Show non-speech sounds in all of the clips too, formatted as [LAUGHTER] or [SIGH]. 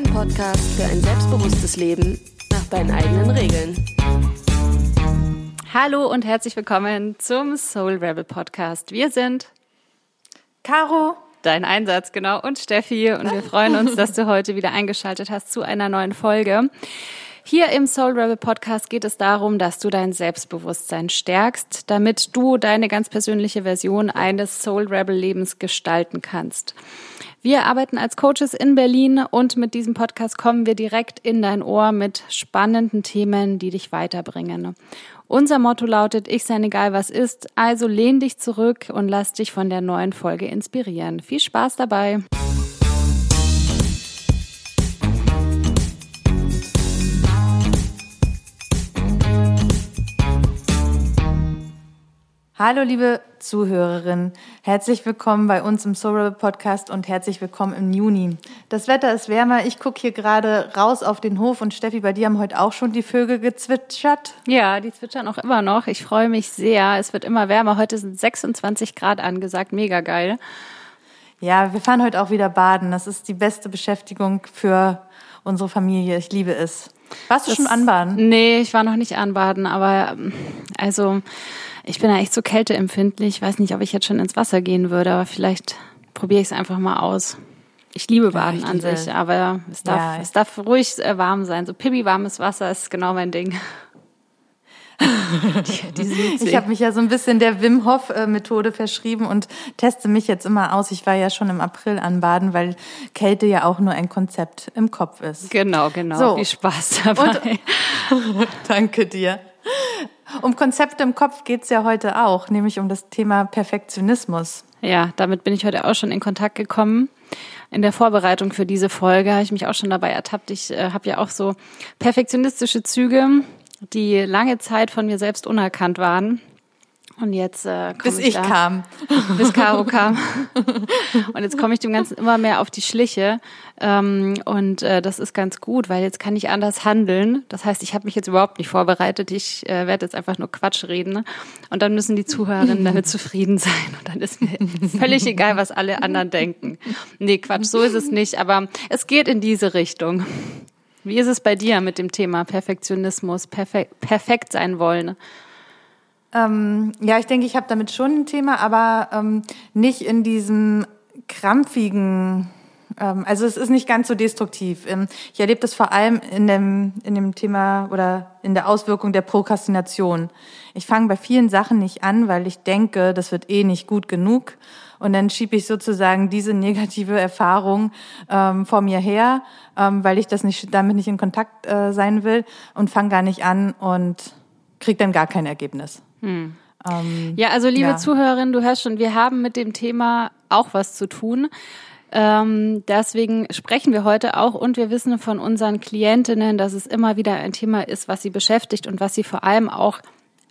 Dein Podcast für ein selbstbewusstes Leben nach deinen eigenen Regeln. Hallo und herzlich willkommen zum Soul Rebel Podcast. Wir sind Caro, dein Einsatz, genau, und Steffi. Und wir freuen uns, dass du heute wieder eingeschaltet hast zu einer neuen Folge. Hier im Soul Rebel Podcast geht es darum, dass du dein Selbstbewusstsein stärkst, damit du deine ganz persönliche Version eines Soul Rebel Lebens gestalten kannst. Wir arbeiten als Coaches in Berlin und mit diesem Podcast kommen wir direkt in dein Ohr mit spannenden Themen, die dich weiterbringen. Unser Motto lautet, ich sein egal was ist, also lehn dich zurück und lass dich von der neuen Folge inspirieren. Viel Spaß dabei! Hallo liebe Zuhörerinnen, herzlich willkommen bei uns im Soul Podcast und herzlich willkommen im Juni. Das Wetter ist wärmer, ich gucke hier gerade raus auf den Hof und Steffi, bei dir haben heute auch schon die Vögel gezwitschert. Ja, die zwitschern auch immer noch. Ich freue mich sehr. Es wird immer wärmer. Heute sind 26 Grad angesagt, mega geil. Ja, wir fahren heute auch wieder baden. Das ist die beste Beschäftigung für unsere Familie. Ich liebe es. Warst du das, schon anbaden? Nee, ich war noch nicht anbaden, aber ähm, also ich bin ja echt so kälteempfindlich. Ich weiß nicht, ob ich jetzt schon ins Wasser gehen würde, aber vielleicht probiere ich es einfach mal aus. Ich liebe Baden ja, ich an liebe. sich, aber es darf, ja. es darf ruhig äh, warm sein. So pibi warmes Wasser ist genau mein Ding. [LAUGHS] die, die ich habe mich ja so ein bisschen der Wim Hof Methode verschrieben und teste mich jetzt immer aus. Ich war ja schon im April anbaden, weil Kälte ja auch nur ein Konzept im Kopf ist. Genau, genau. So. Viel Spaß dabei. Und, [LAUGHS] [LAUGHS] danke dir. Um Konzepte im Kopf geht's ja heute auch, nämlich um das Thema Perfektionismus. Ja, damit bin ich heute auch schon in Kontakt gekommen. In der Vorbereitung für diese Folge habe ich mich auch schon dabei ertappt. Ich äh, habe ja auch so perfektionistische Züge, die lange Zeit von mir selbst unerkannt waren. Und jetzt äh, bis ich, ich kam, [LAUGHS] bis Caro kam. und jetzt komme ich dem Ganzen immer mehr auf die Schliche. Ähm, und äh, das ist ganz gut, weil jetzt kann ich anders handeln. Das heißt, ich habe mich jetzt überhaupt nicht vorbereitet. Ich äh, werde jetzt einfach nur Quatsch reden. Ne? Und dann müssen die Zuhörerinnen damit [LAUGHS] zufrieden sein. Und dann ist mir völlig egal, was alle anderen denken. Nee, Quatsch, so ist es nicht. Aber es geht in diese Richtung. Wie ist es bei dir mit dem Thema Perfektionismus, perfekt, perfekt sein wollen? Ähm, ja, ich denke, ich habe damit schon ein Thema, aber ähm, nicht in diesem krampfigen, ähm, also es ist nicht ganz so destruktiv. Ähm, ich erlebe das vor allem in dem, in dem Thema oder in der Auswirkung der Prokrastination. Ich fange bei vielen Sachen nicht an, weil ich denke, das wird eh nicht gut genug. Und dann schiebe ich sozusagen diese negative Erfahrung ähm, vor mir her, ähm, weil ich das nicht, damit nicht in Kontakt äh, sein will und fange gar nicht an und kriege dann gar kein Ergebnis. Hm. Ähm, ja, also liebe ja. Zuhörerin, du hörst schon, wir haben mit dem Thema auch was zu tun. Ähm, deswegen sprechen wir heute auch und wir wissen von unseren Klientinnen, dass es immer wieder ein Thema ist, was sie beschäftigt und was sie vor allem auch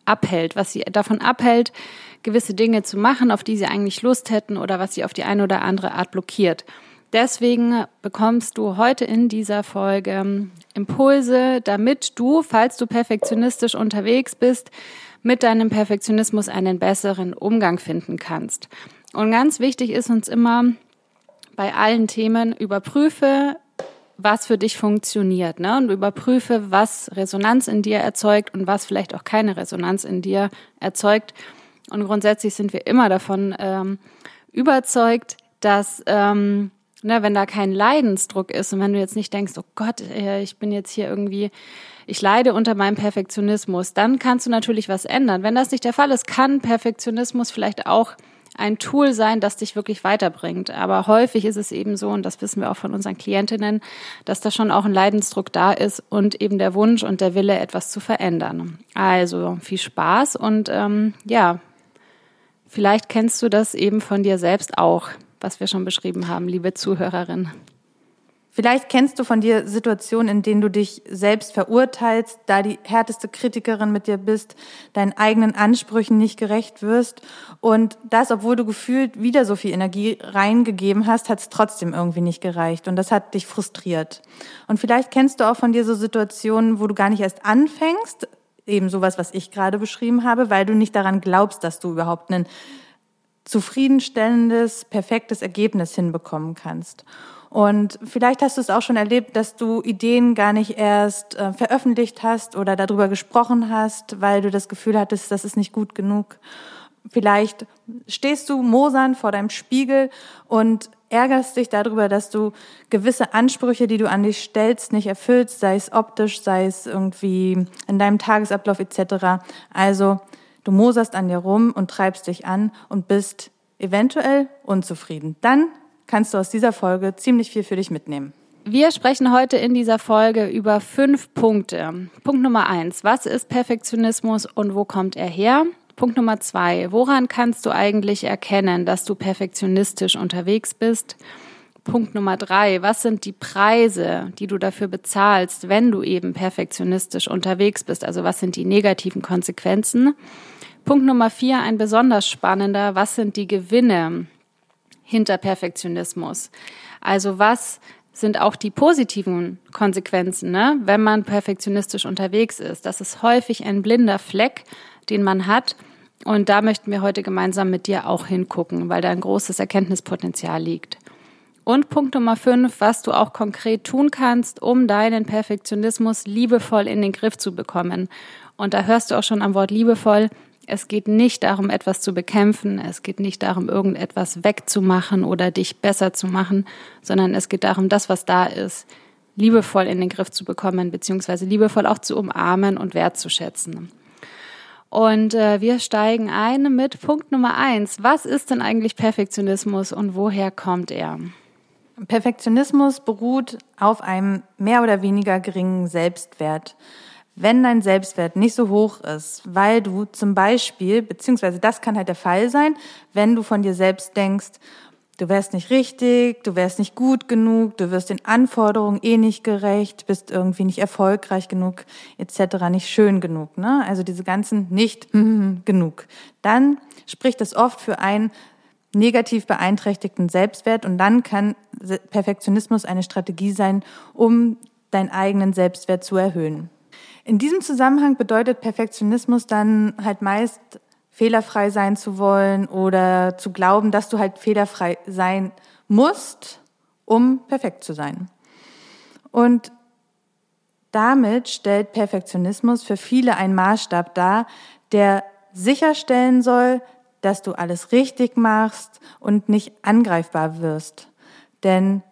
abhält, was sie davon abhält, gewisse Dinge zu machen, auf die sie eigentlich Lust hätten oder was sie auf die eine oder andere Art blockiert. Deswegen bekommst du heute in dieser Folge Impulse, damit du, falls du perfektionistisch unterwegs bist, mit deinem Perfektionismus einen besseren Umgang finden kannst. Und ganz wichtig ist uns immer bei allen Themen, überprüfe, was für dich funktioniert, ne? Und überprüfe, was Resonanz in dir erzeugt und was vielleicht auch keine Resonanz in dir erzeugt. Und grundsätzlich sind wir immer davon ähm, überzeugt, dass ähm, ne, wenn da kein Leidensdruck ist und wenn du jetzt nicht denkst, oh Gott, äh, ich bin jetzt hier irgendwie ich leide unter meinem Perfektionismus, dann kannst du natürlich was ändern. Wenn das nicht der Fall ist, kann Perfektionismus vielleicht auch ein Tool sein, das dich wirklich weiterbringt. Aber häufig ist es eben so, und das wissen wir auch von unseren Klientinnen, dass da schon auch ein Leidensdruck da ist und eben der Wunsch und der Wille, etwas zu verändern. Also viel Spaß und ähm, ja, vielleicht kennst du das eben von dir selbst auch, was wir schon beschrieben haben, liebe Zuhörerin. Vielleicht kennst du von dir Situationen, in denen du dich selbst verurteilst, da die härteste Kritikerin mit dir bist, deinen eigenen Ansprüchen nicht gerecht wirst und das, obwohl du gefühlt wieder so viel Energie reingegeben hast, hat es trotzdem irgendwie nicht gereicht und das hat dich frustriert. Und vielleicht kennst du auch von dir so Situationen, wo du gar nicht erst anfängst, eben sowas, was ich gerade beschrieben habe, weil du nicht daran glaubst, dass du überhaupt einen zufriedenstellendes, perfektes Ergebnis hinbekommen kannst. Und vielleicht hast du es auch schon erlebt, dass du Ideen gar nicht erst äh, veröffentlicht hast oder darüber gesprochen hast, weil du das Gefühl hattest, das ist nicht gut genug. Vielleicht stehst du mosern vor deinem Spiegel und ärgerst dich darüber, dass du gewisse Ansprüche, die du an dich stellst, nicht erfüllst, sei es optisch, sei es irgendwie in deinem Tagesablauf etc. Also du moserst an dir rum und treibst dich an und bist eventuell unzufrieden. Dann kannst du aus dieser Folge ziemlich viel für dich mitnehmen. Wir sprechen heute in dieser Folge über fünf Punkte. Punkt Nummer eins. Was ist Perfektionismus und wo kommt er her? Punkt Nummer zwei. Woran kannst du eigentlich erkennen, dass du perfektionistisch unterwegs bist? Punkt Nummer drei. Was sind die Preise, die du dafür bezahlst, wenn du eben perfektionistisch unterwegs bist? Also was sind die negativen Konsequenzen? Punkt Nummer vier. Ein besonders spannender. Was sind die Gewinne, hinter Perfektionismus. Also was sind auch die positiven Konsequenzen, ne? wenn man perfektionistisch unterwegs ist. Das ist häufig ein blinder Fleck, den man hat. Und da möchten wir heute gemeinsam mit dir auch hingucken, weil da ein großes Erkenntnispotenzial liegt. Und Punkt Nummer fünf, was du auch konkret tun kannst, um deinen Perfektionismus liebevoll in den Griff zu bekommen. Und da hörst du auch schon am Wort liebevoll, es geht nicht darum, etwas zu bekämpfen, es geht nicht darum, irgendetwas wegzumachen oder dich besser zu machen, sondern es geht darum, das, was da ist, liebevoll in den Griff zu bekommen, beziehungsweise liebevoll auch zu umarmen und wertzuschätzen. Und äh, wir steigen ein mit Punkt Nummer eins. Was ist denn eigentlich Perfektionismus und woher kommt er? Perfektionismus beruht auf einem mehr oder weniger geringen Selbstwert wenn dein Selbstwert nicht so hoch ist, weil du zum Beispiel, beziehungsweise das kann halt der Fall sein, wenn du von dir selbst denkst, du wärst nicht richtig, du wärst nicht gut genug, du wirst den Anforderungen eh nicht gerecht, bist irgendwie nicht erfolgreich genug, etc., nicht schön genug, ne? Also diese ganzen nicht [LAUGHS] genug. Dann spricht das oft für einen negativ beeinträchtigten Selbstwert und dann kann Perfektionismus eine Strategie sein, um deinen eigenen Selbstwert zu erhöhen. In diesem Zusammenhang bedeutet Perfektionismus dann halt meist fehlerfrei sein zu wollen oder zu glauben, dass du halt fehlerfrei sein musst, um perfekt zu sein. Und damit stellt Perfektionismus für viele einen Maßstab dar, der sicherstellen soll, dass du alles richtig machst und nicht angreifbar wirst. Denn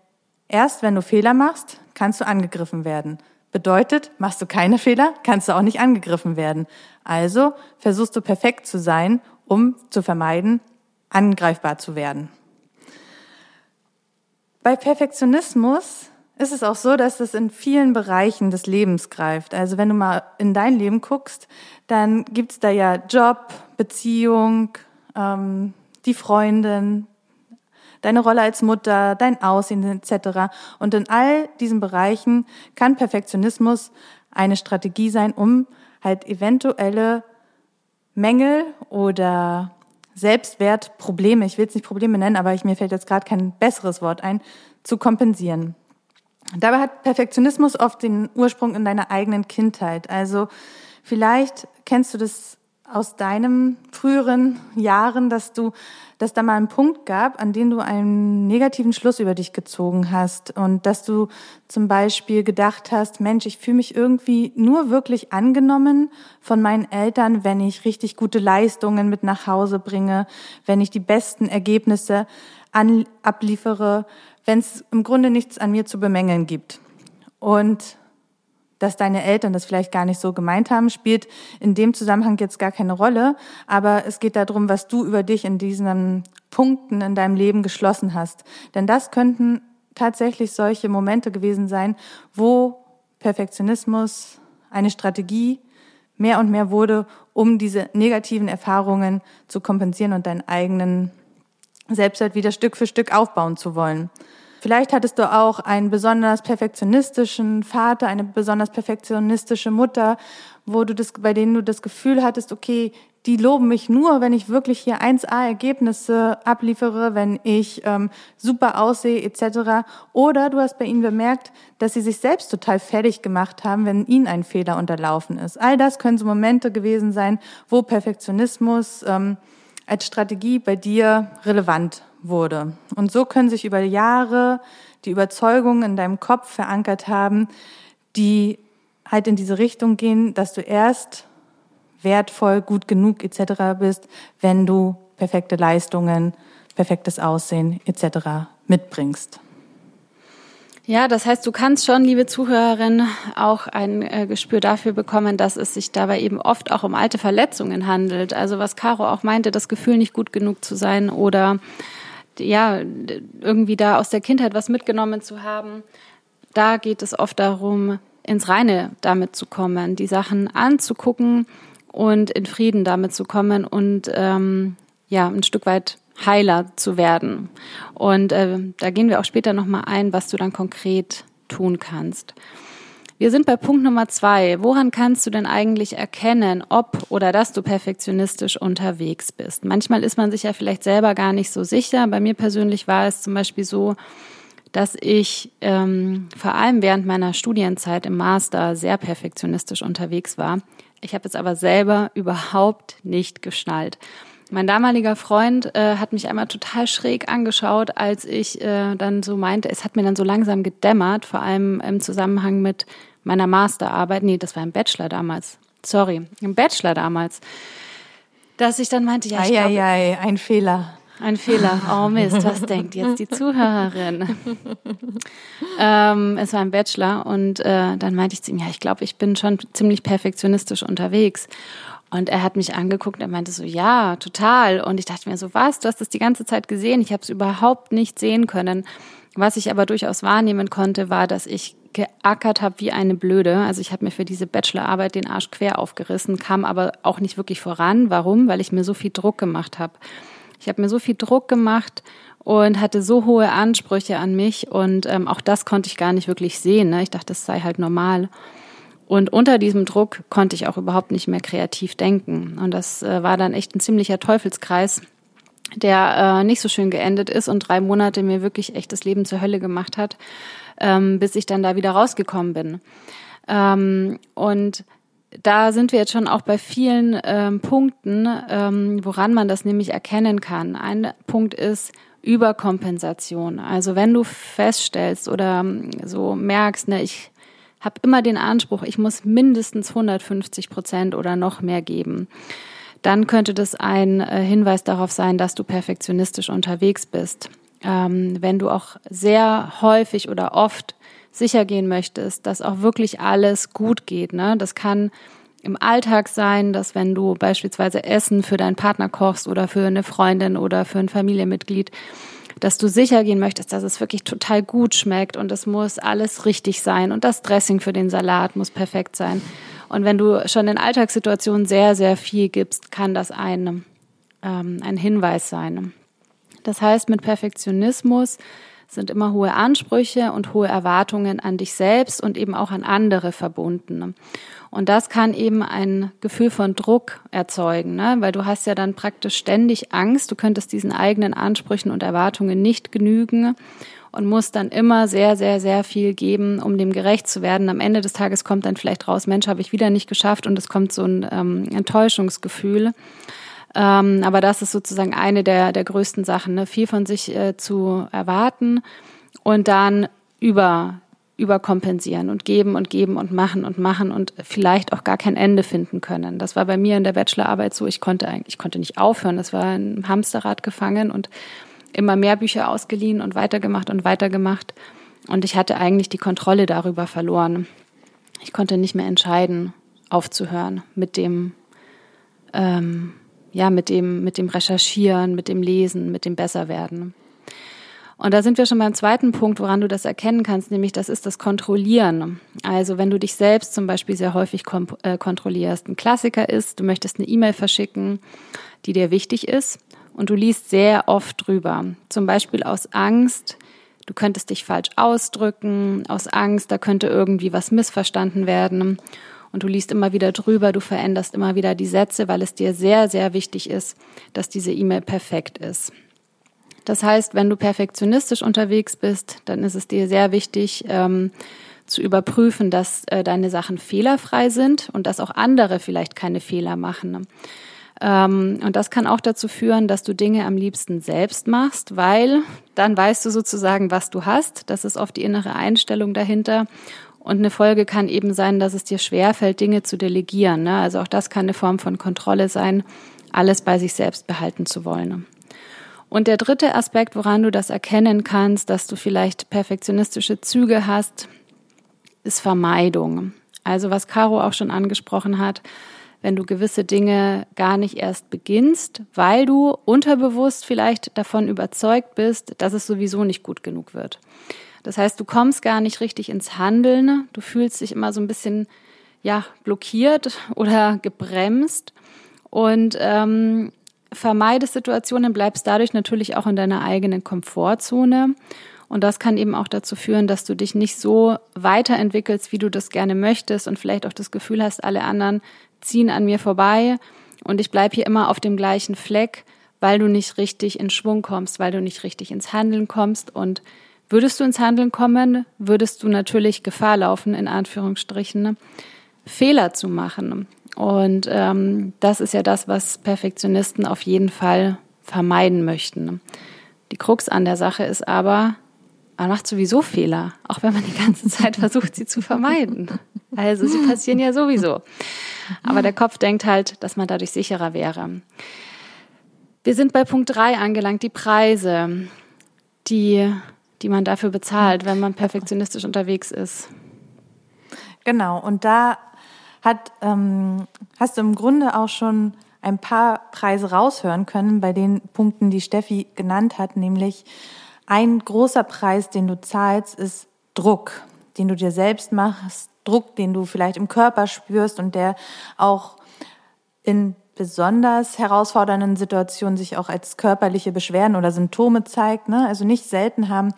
erst wenn du Fehler machst, kannst du angegriffen werden. Bedeutet, machst du keine Fehler, kannst du auch nicht angegriffen werden. Also versuchst du perfekt zu sein, um zu vermeiden, angreifbar zu werden. Bei Perfektionismus ist es auch so, dass es in vielen Bereichen des Lebens greift. Also wenn du mal in dein Leben guckst, dann gibt's da ja Job, Beziehung, ähm, die Freundin, deine Rolle als Mutter, dein Aussehen etc. Und in all diesen Bereichen kann Perfektionismus eine Strategie sein, um halt eventuelle Mängel oder Selbstwertprobleme, ich will es nicht Probleme nennen, aber mir fällt jetzt gerade kein besseres Wort ein, zu kompensieren. Dabei hat Perfektionismus oft den Ursprung in deiner eigenen Kindheit. Also vielleicht kennst du das aus deinem früheren Jahren, dass du, dass da mal einen Punkt gab, an dem du einen negativen Schluss über dich gezogen hast und dass du zum Beispiel gedacht hast, Mensch, ich fühle mich irgendwie nur wirklich angenommen von meinen Eltern, wenn ich richtig gute Leistungen mit nach Hause bringe, wenn ich die besten Ergebnisse an, abliefere, wenn es im Grunde nichts an mir zu bemängeln gibt. Und dass deine Eltern das vielleicht gar nicht so gemeint haben, spielt in dem Zusammenhang jetzt gar keine Rolle. Aber es geht darum, was du über dich in diesen Punkten in deinem Leben geschlossen hast. Denn das könnten tatsächlich solche Momente gewesen sein, wo Perfektionismus eine Strategie mehr und mehr wurde, um diese negativen Erfahrungen zu kompensieren und deinen eigenen Selbstwert wieder Stück für Stück aufbauen zu wollen. Vielleicht hattest du auch einen besonders perfektionistischen Vater, eine besonders perfektionistische Mutter, wo du das, bei denen du das Gefühl hattest, okay, die loben mich nur, wenn ich wirklich hier 1A-Ergebnisse abliefere, wenn ich ähm, super aussehe etc. Oder du hast bei ihnen bemerkt, dass sie sich selbst total fertig gemacht haben, wenn ihnen ein Fehler unterlaufen ist. All das können so Momente gewesen sein, wo Perfektionismus ähm, als Strategie bei dir relevant wurde. Und so können sich über Jahre die Überzeugungen in deinem Kopf verankert haben, die halt in diese Richtung gehen, dass du erst wertvoll, gut genug etc. bist, wenn du perfekte Leistungen, perfektes Aussehen etc. mitbringst. Ja, das heißt, du kannst schon, liebe Zuhörerin, auch ein äh, Gespür dafür bekommen, dass es sich dabei eben oft auch um alte Verletzungen handelt. Also was Caro auch meinte, das Gefühl nicht gut genug zu sein oder ja, irgendwie da aus der Kindheit was mitgenommen zu haben. Da geht es oft darum, ins Reine damit zu kommen, die Sachen anzugucken und in Frieden damit zu kommen und ähm, ja, ein Stück weit heiler zu werden. Und äh, da gehen wir auch später nochmal ein, was du dann konkret tun kannst. Wir sind bei Punkt Nummer zwei. Woran kannst du denn eigentlich erkennen, ob oder dass du perfektionistisch unterwegs bist? Manchmal ist man sich ja vielleicht selber gar nicht so sicher. Bei mir persönlich war es zum Beispiel so, dass ich ähm, vor allem während meiner Studienzeit im Master sehr perfektionistisch unterwegs war. Ich habe es aber selber [LAUGHS] überhaupt nicht geschnallt. Mein damaliger Freund äh, hat mich einmal total schräg angeschaut, als ich äh, dann so meinte, es hat mir dann so langsam gedämmert, vor allem im Zusammenhang mit meiner Masterarbeit. Nee, das war im Bachelor damals. Sorry, im Bachelor damals. Dass ich dann meinte, ja, ich glaube, ei, ein Fehler. Ein Fehler. Oh Mist, was [LAUGHS] denkt jetzt die Zuhörerin? ähm, es war ein Bachelor und äh, dann meinte ich zu ihm, ja, ich glaube, ich bin schon ziemlich perfektionistisch unterwegs. Und er hat mich angeguckt, er meinte so, ja, total. Und ich dachte mir so, was, du hast das die ganze Zeit gesehen. Ich habe es überhaupt nicht sehen können. Was ich aber durchaus wahrnehmen konnte, war, dass ich geackert habe wie eine Blöde. Also ich habe mir für diese Bachelorarbeit den Arsch quer aufgerissen, kam aber auch nicht wirklich voran. Warum? Weil ich mir so viel Druck gemacht habe. Ich habe mir so viel Druck gemacht und hatte so hohe Ansprüche an mich und ähm, auch das konnte ich gar nicht wirklich sehen. Ne? Ich dachte, das sei halt normal. Und unter diesem Druck konnte ich auch überhaupt nicht mehr kreativ denken. Und das äh, war dann echt ein ziemlicher Teufelskreis, der äh, nicht so schön geendet ist und drei Monate mir wirklich echt das Leben zur Hölle gemacht hat, ähm, bis ich dann da wieder rausgekommen bin. Ähm, und da sind wir jetzt schon auch bei vielen ähm, Punkten, ähm, woran man das nämlich erkennen kann. Ein Punkt ist Überkompensation. Also wenn du feststellst oder ähm, so merkst, ne, ich habe immer den Anspruch, ich muss mindestens 150 Prozent oder noch mehr geben. Dann könnte das ein äh, Hinweis darauf sein, dass du perfektionistisch unterwegs bist. Ähm, wenn du auch sehr häufig oder oft sicher gehen möchtest, dass auch wirklich alles gut geht. Ne? Das kann im Alltag sein, dass wenn du beispielsweise Essen für deinen Partner kochst oder für eine Freundin oder für ein Familienmitglied, dass du sicher gehen möchtest, dass es wirklich total gut schmeckt und es muss alles richtig sein und das Dressing für den Salat muss perfekt sein. Und wenn du schon in Alltagssituationen sehr, sehr viel gibst, kann das ein, ähm, ein Hinweis sein. Das heißt, mit Perfektionismus sind immer hohe Ansprüche und hohe Erwartungen an dich selbst und eben auch an andere verbunden. Und das kann eben ein Gefühl von Druck erzeugen, ne? weil du hast ja dann praktisch ständig Angst, du könntest diesen eigenen Ansprüchen und Erwartungen nicht genügen und musst dann immer sehr, sehr, sehr viel geben, um dem gerecht zu werden. Am Ende des Tages kommt dann vielleicht raus, Mensch, habe ich wieder nicht geschafft und es kommt so ein ähm, Enttäuschungsgefühl. Ähm, aber das ist sozusagen eine der, der größten Sachen, ne? viel von sich äh, zu erwarten und dann über überkompensieren und geben und geben und machen und machen und vielleicht auch gar kein Ende finden können. Das war bei mir in der Bachelorarbeit so. Ich konnte eigentlich, ich konnte nicht aufhören. Das war ein Hamsterrad gefangen und immer mehr Bücher ausgeliehen und weitergemacht und weitergemacht. Und ich hatte eigentlich die Kontrolle darüber verloren. Ich konnte nicht mehr entscheiden, aufzuhören mit dem, ähm, ja, mit dem, mit dem Recherchieren, mit dem Lesen, mit dem Besserwerden. Und da sind wir schon beim zweiten Punkt, woran du das erkennen kannst, nämlich das ist das Kontrollieren. Also wenn du dich selbst zum Beispiel sehr häufig äh, kontrollierst. Ein Klassiker ist, du möchtest eine E-Mail verschicken, die dir wichtig ist und du liest sehr oft drüber. Zum Beispiel aus Angst, du könntest dich falsch ausdrücken, aus Angst, da könnte irgendwie was missverstanden werden. Und du liest immer wieder drüber, du veränderst immer wieder die Sätze, weil es dir sehr, sehr wichtig ist, dass diese E-Mail perfekt ist. Das heißt, wenn du perfektionistisch unterwegs bist, dann ist es dir sehr wichtig, ähm, zu überprüfen, dass äh, deine Sachen fehlerfrei sind und dass auch andere vielleicht keine Fehler machen. Ähm, und das kann auch dazu führen, dass du Dinge am liebsten selbst machst, weil dann weißt du sozusagen, was du hast. Das ist oft die innere Einstellung dahinter. Und eine Folge kann eben sein, dass es dir schwerfällt, Dinge zu delegieren. Ne? Also auch das kann eine Form von Kontrolle sein, alles bei sich selbst behalten zu wollen. Und der dritte Aspekt, woran du das erkennen kannst, dass du vielleicht perfektionistische Züge hast, ist Vermeidung. Also was Caro auch schon angesprochen hat, wenn du gewisse Dinge gar nicht erst beginnst, weil du unterbewusst vielleicht davon überzeugt bist, dass es sowieso nicht gut genug wird. Das heißt, du kommst gar nicht richtig ins Handeln, du fühlst dich immer so ein bisschen ja blockiert [LAUGHS] oder gebremst und ähm, vermeidest Situationen, bleibst dadurch natürlich auch in deiner eigenen Komfortzone. Und das kann eben auch dazu führen, dass du dich nicht so weiterentwickelst, wie du das gerne möchtest und vielleicht auch das Gefühl hast, alle anderen ziehen an mir vorbei und ich bleibe hier immer auf dem gleichen Fleck, weil du nicht richtig in Schwung kommst, weil du nicht richtig ins Handeln kommst. Und würdest du ins Handeln kommen, würdest du natürlich Gefahr laufen, in Anführungsstrichen, Fehler zu machen. Und ähm, das ist ja das, was Perfektionisten auf jeden Fall vermeiden möchten. Die Krux an der Sache ist aber, man macht sowieso Fehler, auch wenn man die ganze Zeit [LAUGHS] versucht, sie zu vermeiden. Also sie passieren ja sowieso. Aber der Kopf denkt halt, dass man dadurch sicherer wäre. Wir sind bei Punkt drei angelangt, die Preise, die, die man dafür bezahlt, wenn man perfektionistisch unterwegs ist. Genau, und da hat, ähm, hast du im Grunde auch schon ein paar Preise raushören können bei den Punkten, die Steffi genannt hat, nämlich ein großer Preis, den du zahlst, ist Druck, den du dir selbst machst, Druck, den du vielleicht im Körper spürst und der auch in besonders herausfordernden Situationen sich auch als körperliche Beschwerden oder Symptome zeigt. Ne? Also nicht selten haben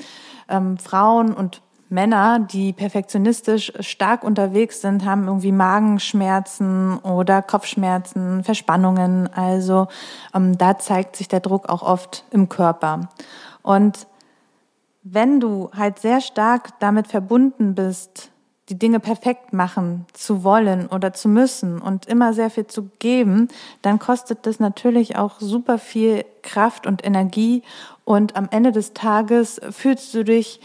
ähm, Frauen und Männer, die perfektionistisch stark unterwegs sind, haben irgendwie Magenschmerzen oder Kopfschmerzen, Verspannungen. Also ähm, da zeigt sich der Druck auch oft im Körper. Und wenn du halt sehr stark damit verbunden bist, die Dinge perfekt machen zu wollen oder zu müssen und immer sehr viel zu geben, dann kostet das natürlich auch super viel Kraft und Energie und am Ende des Tages fühlst du dich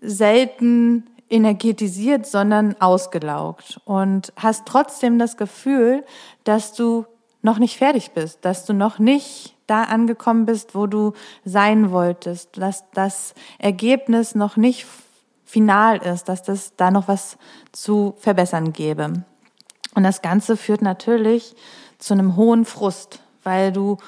selten energetisiert, sondern ausgelaugt und hast trotzdem das Gefühl, dass du noch nicht fertig bist, dass du noch nicht da angekommen bist, wo du sein wolltest, dass das Ergebnis noch nicht final ist, dass das da noch was zu verbessern gäbe. Und das Ganze führt natürlich zu einem hohen Frust, weil du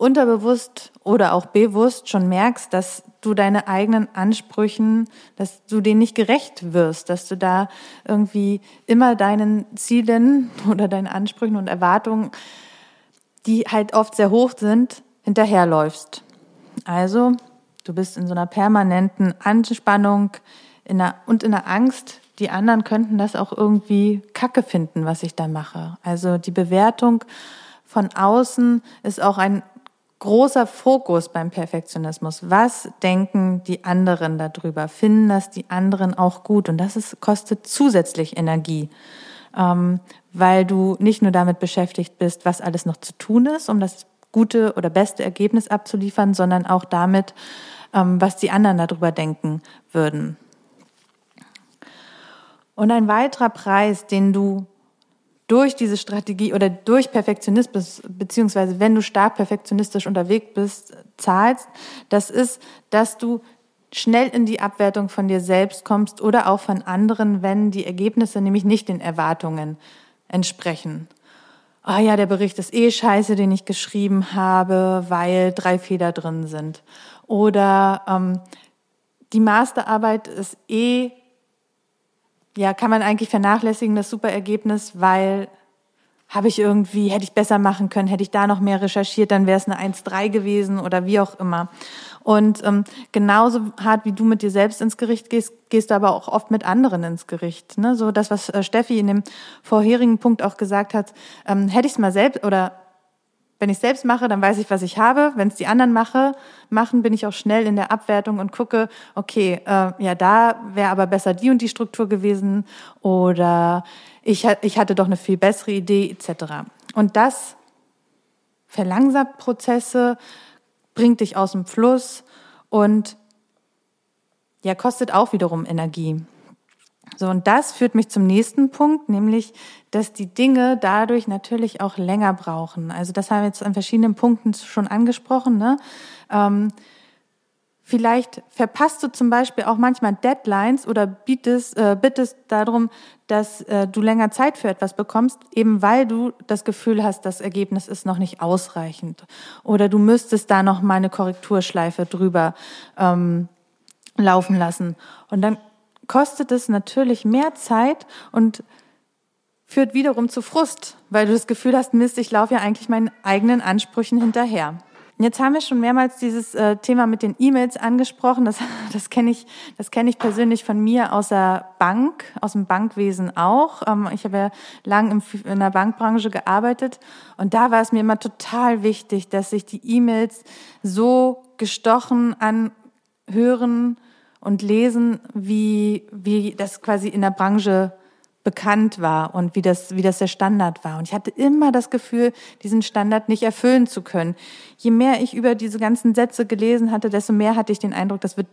unterbewusst oder auch bewusst schon merkst, dass du deine eigenen Ansprüchen, dass du denen nicht gerecht wirst, dass du da irgendwie immer deinen Zielen [LAUGHS] oder deinen Ansprüchen und Erwartungen, die halt oft sehr hoch sind, hinterherläufst. Also, du bist in so einer permanenten Anspannung in der, und in der Angst, die anderen könnten das auch irgendwie kacke finden, was ich da mache. Also die Bewertung von außen ist auch ein großer Fokus beim Perfektionismus. Was denken die anderen darüber? Finden das die anderen auch gut? Und das ist, kostet zusätzlich Energie, ähm, weil du nicht nur damit beschäftigt bist, was alles noch zu tun ist, um das gute oder beste Ergebnis abzuliefern, sondern auch damit, ähm, was die anderen darüber denken würden. Und ein weiterer Preis, den du durch diese Strategie oder durch Perfektionismus, beziehungsweise wenn du stark perfektionistisch unterwegs bist, zahlst, das ist, dass du schnell in die Abwertung von dir selbst kommst oder auch von anderen, wenn die Ergebnisse nämlich nicht den Erwartungen entsprechen. Ah oh ja, der Bericht ist eh scheiße, den ich geschrieben habe, weil drei Fehler drin sind. Oder ähm, die Masterarbeit ist eh ja, kann man eigentlich vernachlässigen, das super Ergebnis, weil habe ich irgendwie, hätte ich besser machen können, hätte ich da noch mehr recherchiert, dann wäre es eine 1-3 gewesen oder wie auch immer. Und ähm, genauso hart wie du mit dir selbst ins Gericht gehst, gehst du aber auch oft mit anderen ins Gericht. Ne? So das, was äh, Steffi in dem vorherigen Punkt auch gesagt hat, ähm, hätte ich es mal selbst oder wenn ich selbst mache, dann weiß ich, was ich habe. Wenn es die anderen mache, machen, bin ich auch schnell in der Abwertung und gucke, okay, äh, ja, da wäre aber besser die und die Struktur gewesen oder ich, ich hatte doch eine viel bessere Idee etc. Und das verlangsamt Prozesse, bringt dich aus dem Fluss und ja, kostet auch wiederum Energie. So, und das führt mich zum nächsten Punkt, nämlich, dass die Dinge dadurch natürlich auch länger brauchen. Also das haben wir jetzt an verschiedenen Punkten schon angesprochen. Ne? Ähm, vielleicht verpasst du zum Beispiel auch manchmal Deadlines oder bietest, äh, bittest darum, dass äh, du länger Zeit für etwas bekommst, eben weil du das Gefühl hast, das Ergebnis ist noch nicht ausreichend. Oder du müsstest da noch mal eine Korrekturschleife drüber ähm, laufen lassen. Und dann kostet es natürlich mehr Zeit und führt wiederum zu Frust, weil du das Gefühl hast, Mist, ich laufe ja eigentlich meinen eigenen Ansprüchen hinterher. Jetzt haben wir schon mehrmals dieses äh, Thema mit den E-Mails angesprochen. Das, [LAUGHS] das kenne ich, das ich persönlich von mir aus der Bank, aus dem Bankwesen auch. Ähm, ich habe ja lang in der Bankbranche gearbeitet und da war es mir immer total wichtig, dass sich die E-Mails so gestochen anhören und lesen, wie, wie das quasi in der Branche bekannt war und wie das, wie das der Standard war. Und ich hatte immer das Gefühl, diesen Standard nicht erfüllen zu können. Je mehr ich über diese ganzen Sätze gelesen hatte, desto mehr hatte ich den Eindruck, das wird,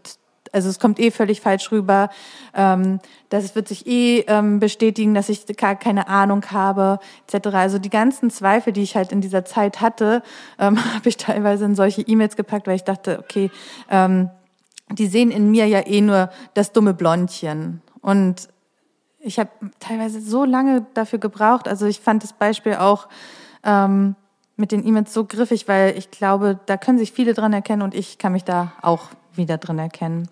also es kommt eh völlig falsch rüber. Ähm, das wird sich eh ähm, bestätigen, dass ich gar keine Ahnung habe, etc. Also die ganzen Zweifel, die ich halt in dieser Zeit hatte, ähm, [LAUGHS] habe ich teilweise in solche E-Mails gepackt, weil ich dachte, okay, ähm, die sehen in mir ja eh nur das dumme Blondchen. Und ich habe teilweise so lange dafür gebraucht. Also ich fand das Beispiel auch ähm, mit den E-Mails so griffig, weil ich glaube, da können sich viele dran erkennen und ich kann mich da auch wieder drin erkennen.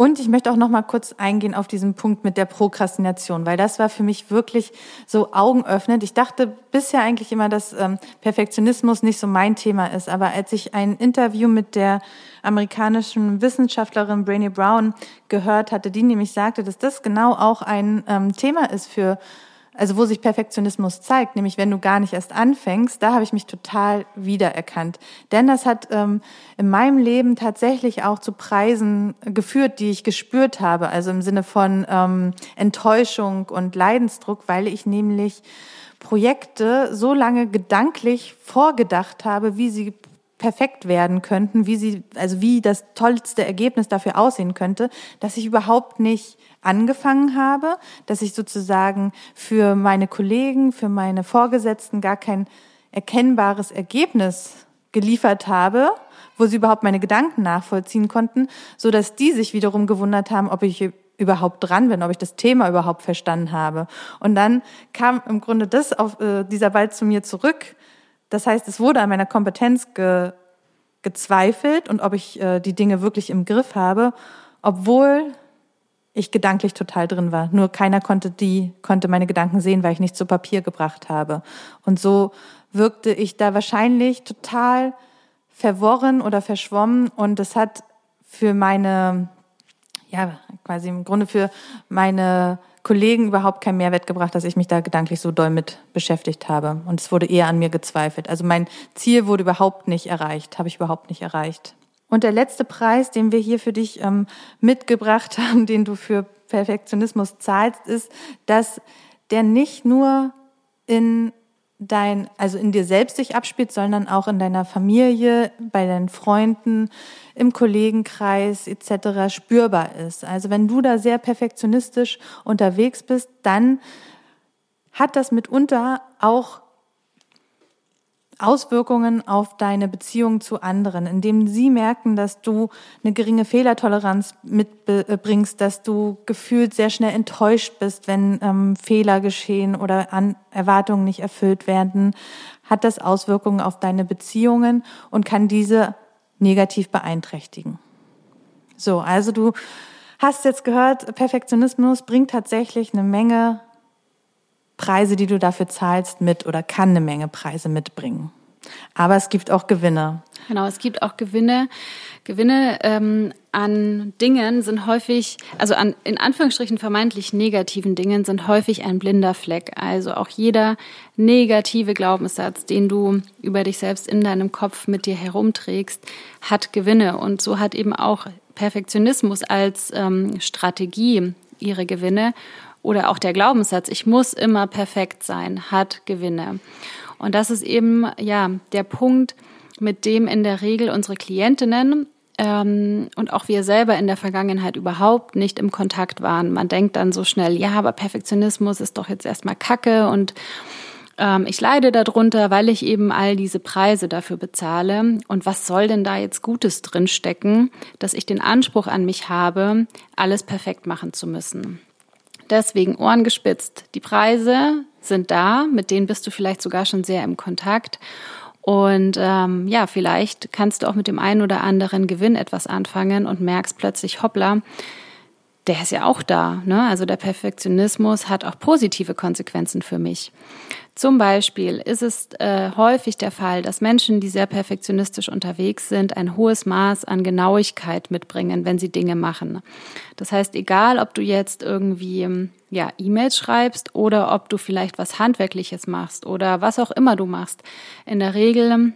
Und ich möchte auch noch mal kurz eingehen auf diesen Punkt mit der Prokrastination, weil das war für mich wirklich so augenöffnend. Ich dachte bisher eigentlich immer, dass ähm, Perfektionismus nicht so mein Thema ist, aber als ich ein Interview mit der amerikanischen Wissenschaftlerin Brainy Brown gehört hatte, die nämlich sagte, dass das genau auch ein ähm, Thema ist für also wo sich Perfektionismus zeigt, nämlich wenn du gar nicht erst anfängst, da habe ich mich total wiedererkannt. Denn das hat ähm, in meinem Leben tatsächlich auch zu Preisen geführt, die ich gespürt habe, also im Sinne von ähm, Enttäuschung und Leidensdruck, weil ich nämlich Projekte so lange gedanklich vorgedacht habe, wie sie perfekt werden könnten, wie sie, also wie das tollste Ergebnis dafür aussehen könnte, dass ich überhaupt nicht angefangen habe, dass ich sozusagen für meine Kollegen, für meine Vorgesetzten gar kein erkennbares Ergebnis geliefert habe, wo sie überhaupt meine Gedanken nachvollziehen konnten, so dass die sich wiederum gewundert haben, ob ich überhaupt dran bin, ob ich das Thema überhaupt verstanden habe. Und dann kam im Grunde das auf äh, dieser Ball zu mir zurück. Das heißt, es wurde an meiner Kompetenz ge, gezweifelt und ob ich äh, die Dinge wirklich im Griff habe, obwohl ich gedanklich total drin war. Nur keiner konnte die, konnte meine Gedanken sehen, weil ich nicht zu Papier gebracht habe. Und so wirkte ich da wahrscheinlich total verworren oder verschwommen und es hat für meine, ja, quasi im Grunde für meine Kollegen überhaupt keinen Mehrwert gebracht, dass ich mich da gedanklich so doll mit beschäftigt habe. Und es wurde eher an mir gezweifelt. Also mein Ziel wurde überhaupt nicht erreicht, habe ich überhaupt nicht erreicht. Und der letzte Preis, den wir hier für dich ähm, mitgebracht [LAUGHS] haben, den du für Perfektionismus zahlst, ist, dass der nicht nur in dein, also in dir selbst sich abspielt, sondern auch in deiner Familie, bei deinen Freunden, im Kollegenkreis etc. spürbar ist. Also wenn du da sehr perfektionistisch unterwegs bist, dann hat das mitunter auch Auswirkungen auf deine Beziehung zu anderen, indem sie merken, dass du eine geringe Fehlertoleranz mitbringst, dass du gefühlt sehr schnell enttäuscht bist, wenn ähm, Fehler geschehen oder an Erwartungen nicht erfüllt werden, hat das Auswirkungen auf deine Beziehungen und kann diese negativ beeinträchtigen. So, also du hast jetzt gehört, Perfektionismus bringt tatsächlich eine Menge Preise, die du dafür zahlst, mit oder kann eine Menge Preise mitbringen. Aber es gibt auch Gewinne. Genau, es gibt auch Gewinne. Gewinne ähm, an Dingen sind häufig, also an in Anführungsstrichen vermeintlich negativen Dingen sind häufig ein blinder Fleck. Also auch jeder negative Glaubenssatz, den du über dich selbst in deinem Kopf mit dir herumträgst, hat Gewinne. Und so hat eben auch Perfektionismus als ähm, Strategie ihre Gewinne oder auch der Glaubenssatz, ich muss immer perfekt sein, hat Gewinne. Und das ist eben ja der Punkt, mit dem in der Regel unsere Klientinnen ähm, und auch wir selber in der Vergangenheit überhaupt nicht im Kontakt waren. Man denkt dann so schnell, ja, aber Perfektionismus ist doch jetzt erstmal Kacke und ähm, ich leide darunter, weil ich eben all diese Preise dafür bezahle. Und was soll denn da jetzt Gutes drinstecken, dass ich den Anspruch an mich habe, alles perfekt machen zu müssen? Deswegen Ohren gespitzt. Die Preise sind da, mit denen bist du vielleicht sogar schon sehr im Kontakt. Und ähm, ja, vielleicht kannst du auch mit dem einen oder anderen Gewinn etwas anfangen und merkst plötzlich, hoppla, der ist ja auch da. Ne? Also der Perfektionismus hat auch positive Konsequenzen für mich. Zum Beispiel ist es äh, häufig der Fall, dass Menschen, die sehr perfektionistisch unterwegs sind, ein hohes Maß an Genauigkeit mitbringen, wenn sie Dinge machen. Das heißt, egal, ob du jetzt irgendwie ja, E-Mails schreibst oder ob du vielleicht was Handwerkliches machst oder was auch immer du machst, in der Regel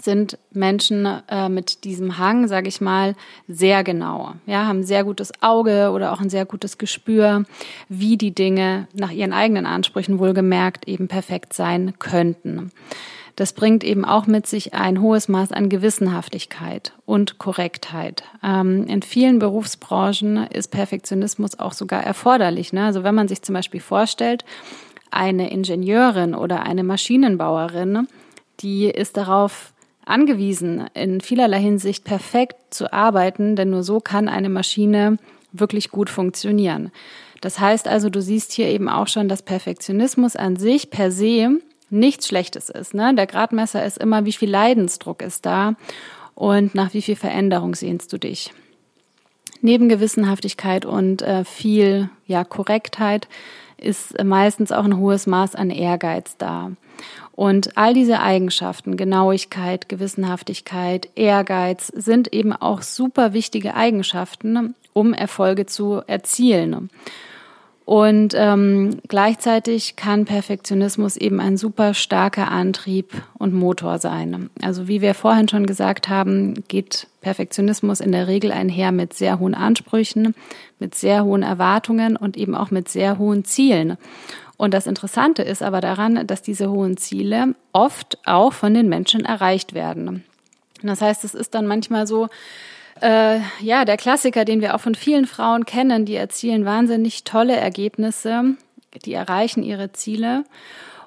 sind Menschen äh, mit diesem Hang, sage ich mal, sehr genau. Ja, haben sehr gutes Auge oder auch ein sehr gutes Gespür, wie die Dinge nach ihren eigenen Ansprüchen wohlgemerkt eben perfekt sein könnten. Das bringt eben auch mit sich ein hohes Maß an Gewissenhaftigkeit und Korrektheit. Ähm, in vielen Berufsbranchen ist Perfektionismus auch sogar erforderlich. Ne? Also wenn man sich zum Beispiel vorstellt, eine Ingenieurin oder eine Maschinenbauerin, die ist darauf angewiesen, in vielerlei Hinsicht perfekt zu arbeiten, denn nur so kann eine Maschine wirklich gut funktionieren. Das heißt also, du siehst hier eben auch schon, dass Perfektionismus an sich per se nichts Schlechtes ist. Ne? Der Gradmesser ist immer, wie viel Leidensdruck ist da und nach wie viel Veränderung sehnst du dich. Neben Gewissenhaftigkeit und äh, viel ja, Korrektheit ist meistens auch ein hohes Maß an Ehrgeiz da. Und all diese Eigenschaften, Genauigkeit, Gewissenhaftigkeit, Ehrgeiz, sind eben auch super wichtige Eigenschaften, um Erfolge zu erzielen. Und ähm, gleichzeitig kann Perfektionismus eben ein super starker Antrieb und Motor sein. Also wie wir vorhin schon gesagt haben, geht Perfektionismus in der Regel einher mit sehr hohen Ansprüchen, mit sehr hohen Erwartungen und eben auch mit sehr hohen Zielen. Und das Interessante ist aber daran, dass diese hohen Ziele oft auch von den Menschen erreicht werden. Das heißt, es ist dann manchmal so, äh, ja, der Klassiker, den wir auch von vielen Frauen kennen, die erzielen wahnsinnig tolle Ergebnisse, die erreichen ihre Ziele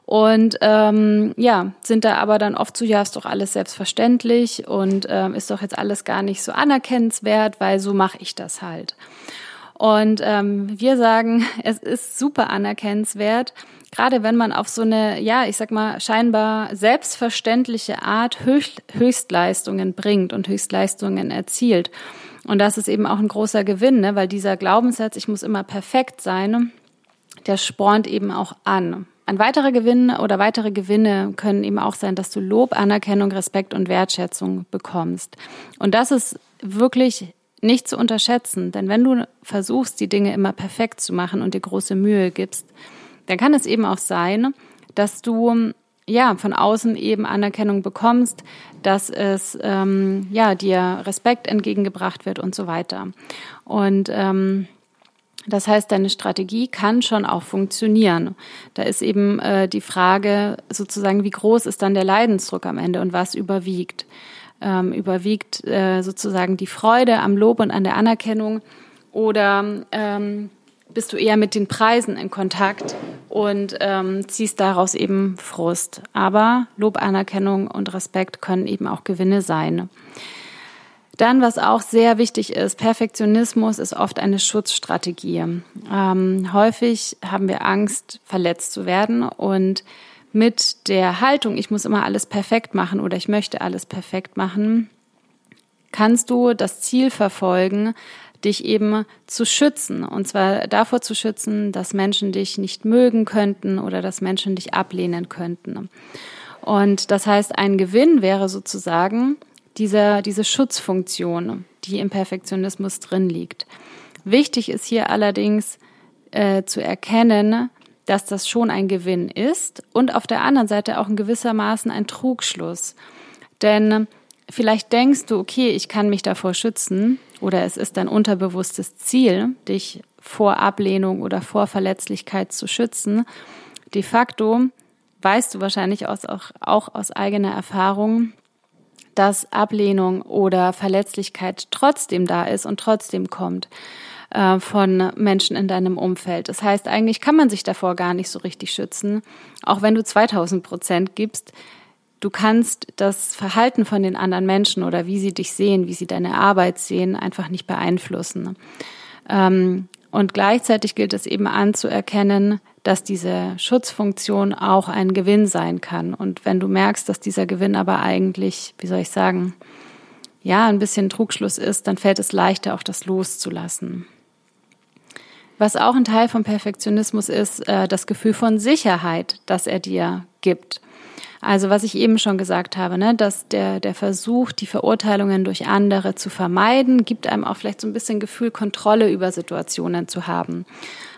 und ähm, ja, sind da aber dann oft so, ja, ist doch alles selbstverständlich und ähm, ist doch jetzt alles gar nicht so anerkennenswert, weil so mache ich das halt. Und ähm, wir sagen, [LAUGHS] es ist super anerkennenswert, gerade wenn man auf so eine, ja, ich sag mal, scheinbar selbstverständliche Art Höchst, Höchstleistungen bringt und Höchstleistungen erzielt. Und das ist eben auch ein großer Gewinn, ne? weil dieser Glaubenssatz, ich muss immer perfekt sein, der spornt eben auch an. Ein weiterer Gewinn oder weitere Gewinne können eben auch sein, dass du Lob, Anerkennung, Respekt und Wertschätzung bekommst. Und das ist wirklich nicht zu unterschätzen, denn wenn du versuchst, die Dinge immer perfekt zu machen und dir große Mühe gibst, dann kann es eben auch sein, dass du ja von außen eben Anerkennung bekommst, dass es ähm, ja dir Respekt entgegengebracht wird und so weiter. Und ähm, das heißt, deine Strategie kann schon auch funktionieren. Da ist eben äh, die Frage sozusagen, wie groß ist dann der Leidensdruck am Ende und was überwiegt. Ähm, überwiegt äh, sozusagen die Freude am Lob und an der Anerkennung oder ähm, bist du eher mit den Preisen in Kontakt und ähm, ziehst daraus eben Frust. Aber Lob, Anerkennung und Respekt können eben auch Gewinne sein. Dann, was auch sehr wichtig ist, Perfektionismus ist oft eine Schutzstrategie. Ähm, häufig haben wir Angst, verletzt zu werden und mit der Haltung, ich muss immer alles perfekt machen oder ich möchte alles perfekt machen, kannst du das Ziel verfolgen, dich eben zu schützen. Und zwar davor zu schützen, dass Menschen dich nicht mögen könnten oder dass Menschen dich ablehnen könnten. Und das heißt, ein Gewinn wäre sozusagen dieser, diese Schutzfunktion, die im Perfektionismus drin liegt. Wichtig ist hier allerdings äh, zu erkennen, dass das schon ein Gewinn ist und auf der anderen Seite auch in gewissermaßen ein Trugschluss. Denn vielleicht denkst du, okay, ich kann mich davor schützen oder es ist dein unterbewusstes Ziel, dich vor Ablehnung oder vor Verletzlichkeit zu schützen. De facto weißt du wahrscheinlich aus, auch, auch aus eigener Erfahrung, dass Ablehnung oder Verletzlichkeit trotzdem da ist und trotzdem kommt äh, von Menschen in deinem Umfeld. Das heißt, eigentlich kann man sich davor gar nicht so richtig schützen, auch wenn du 2000 Prozent gibst. Du kannst das Verhalten von den anderen Menschen oder wie sie dich sehen, wie sie deine Arbeit sehen, einfach nicht beeinflussen. Ähm, und gleichzeitig gilt es eben anzuerkennen, dass diese Schutzfunktion auch ein Gewinn sein kann. Und wenn du merkst, dass dieser Gewinn aber eigentlich, wie soll ich sagen, ja, ein bisschen Trugschluss ist, dann fällt es leichter, auch das loszulassen. Was auch ein Teil vom Perfektionismus ist, äh, das Gefühl von Sicherheit, das er dir gibt. Also was ich eben schon gesagt habe, ne, dass der, der Versuch, die Verurteilungen durch andere zu vermeiden, gibt einem auch vielleicht so ein bisschen Gefühl, Kontrolle über Situationen zu haben.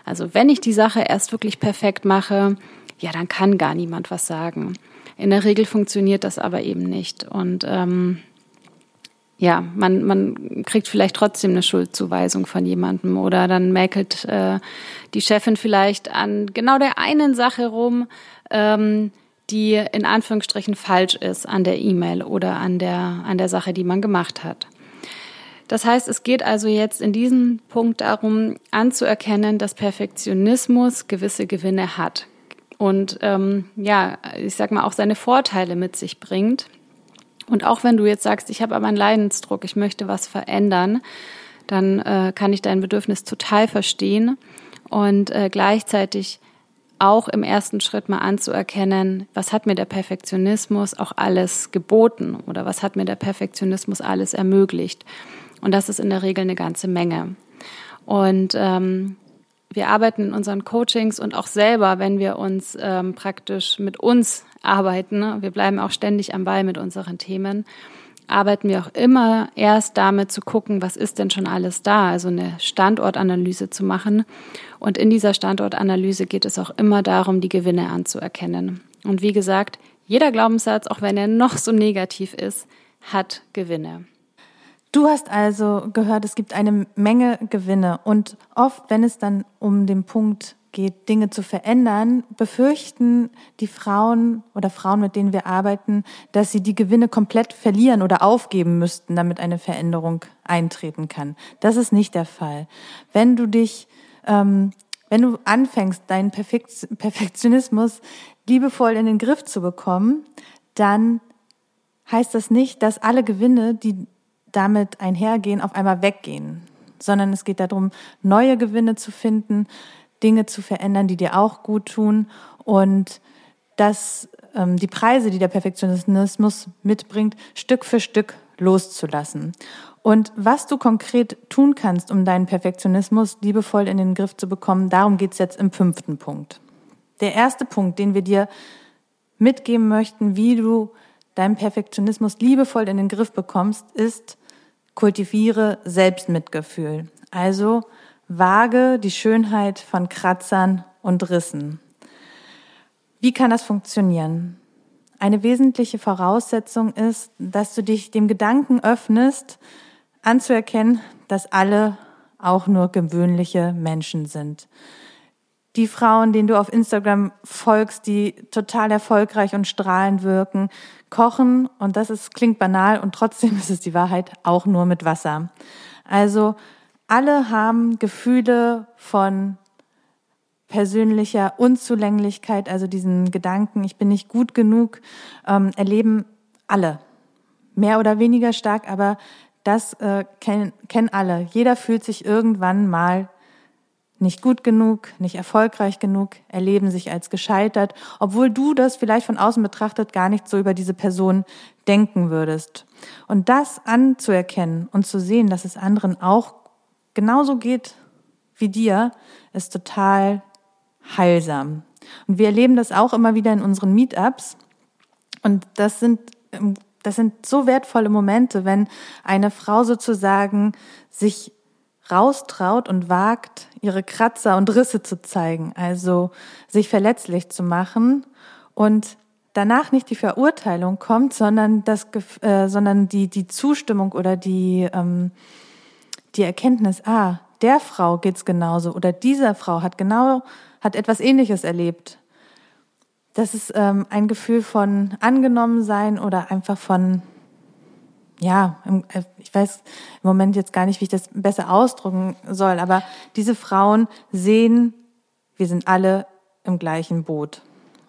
Also wenn ich die Sache erst wirklich perfekt mache, ja, dann kann gar niemand was sagen. In der Regel funktioniert das aber eben nicht. Und ähm, ja, man, man kriegt vielleicht trotzdem eine Schuldzuweisung von jemandem oder dann mäkelt äh, die Chefin vielleicht an genau der einen Sache rum, ähm, die in Anführungsstrichen falsch ist an der E-Mail oder an der, an der Sache, die man gemacht hat. Das heißt, es geht also jetzt in diesem Punkt darum, anzuerkennen, dass Perfektionismus gewisse Gewinne hat und ähm, ja, ich sag mal auch seine Vorteile mit sich bringt. Und auch wenn du jetzt sagst, ich habe aber einen Leidensdruck, ich möchte was verändern, dann äh, kann ich dein Bedürfnis total verstehen und äh, gleichzeitig auch im ersten Schritt mal anzuerkennen, was hat mir der Perfektionismus auch alles geboten oder was hat mir der Perfektionismus alles ermöglicht. Und das ist in der Regel eine ganze Menge. Und ähm, wir arbeiten in unseren Coachings und auch selber, wenn wir uns ähm, praktisch mit uns arbeiten, ne, wir bleiben auch ständig am Ball mit unseren Themen, arbeiten wir auch immer erst damit zu gucken, was ist denn schon alles da, also eine Standortanalyse zu machen. Und in dieser Standortanalyse geht es auch immer darum, die Gewinne anzuerkennen. Und wie gesagt, jeder Glaubenssatz, auch wenn er noch so negativ ist, hat Gewinne. Du hast also gehört, es gibt eine Menge Gewinne und oft, wenn es dann um den Punkt geht, Dinge zu verändern, befürchten die Frauen oder Frauen, mit denen wir arbeiten, dass sie die Gewinne komplett verlieren oder aufgeben müssten, damit eine Veränderung eintreten kann. Das ist nicht der Fall. Wenn du dich, ähm, wenn du anfängst, deinen Perfektionismus liebevoll in den Griff zu bekommen, dann heißt das nicht, dass alle Gewinne, die damit einhergehen, auf einmal weggehen, sondern es geht darum, neue Gewinne zu finden, Dinge zu verändern, die dir auch gut tun und dass ähm, die Preise, die der Perfektionismus mitbringt, Stück für Stück loszulassen. Und was du konkret tun kannst, um deinen Perfektionismus liebevoll in den Griff zu bekommen, darum geht's jetzt im fünften Punkt. Der erste Punkt, den wir dir mitgeben möchten, wie du deinen Perfektionismus liebevoll in den Griff bekommst, ist, kultiviere Selbstmitgefühl. Also wage die Schönheit von Kratzern und Rissen. Wie kann das funktionieren? Eine wesentliche Voraussetzung ist, dass du dich dem Gedanken öffnest, anzuerkennen, dass alle auch nur gewöhnliche Menschen sind. Die Frauen, denen du auf Instagram folgst, die total erfolgreich und strahlend wirken, kochen, und das ist, klingt banal und trotzdem [LAUGHS] ist es die Wahrheit, auch nur mit Wasser. Also alle haben Gefühle von persönlicher Unzulänglichkeit, also diesen Gedanken, ich bin nicht gut genug, ähm, erleben alle. Mehr oder weniger stark, aber das äh, kennen, kennen alle. Jeder fühlt sich irgendwann mal nicht gut genug, nicht erfolgreich genug, erleben sich als gescheitert, obwohl du das vielleicht von außen betrachtet gar nicht so über diese Person denken würdest. Und das anzuerkennen und zu sehen, dass es anderen auch genauso geht wie dir, ist total heilsam. Und wir erleben das auch immer wieder in unseren Meetups. Und das sind, das sind so wertvolle Momente, wenn eine Frau sozusagen sich raustraut und wagt, ihre Kratzer und Risse zu zeigen, also sich verletzlich zu machen und danach nicht die Verurteilung kommt, sondern das, äh, sondern die die Zustimmung oder die ähm, die Erkenntnis, ah, der Frau geht's genauso oder dieser Frau hat genau hat etwas Ähnliches erlebt. das ist ähm, ein Gefühl von angenommen sein oder einfach von, ja, äh, ich weiß im Moment jetzt gar nicht, wie ich das besser ausdrücken soll, aber diese Frauen sehen, wir sind alle im gleichen Boot.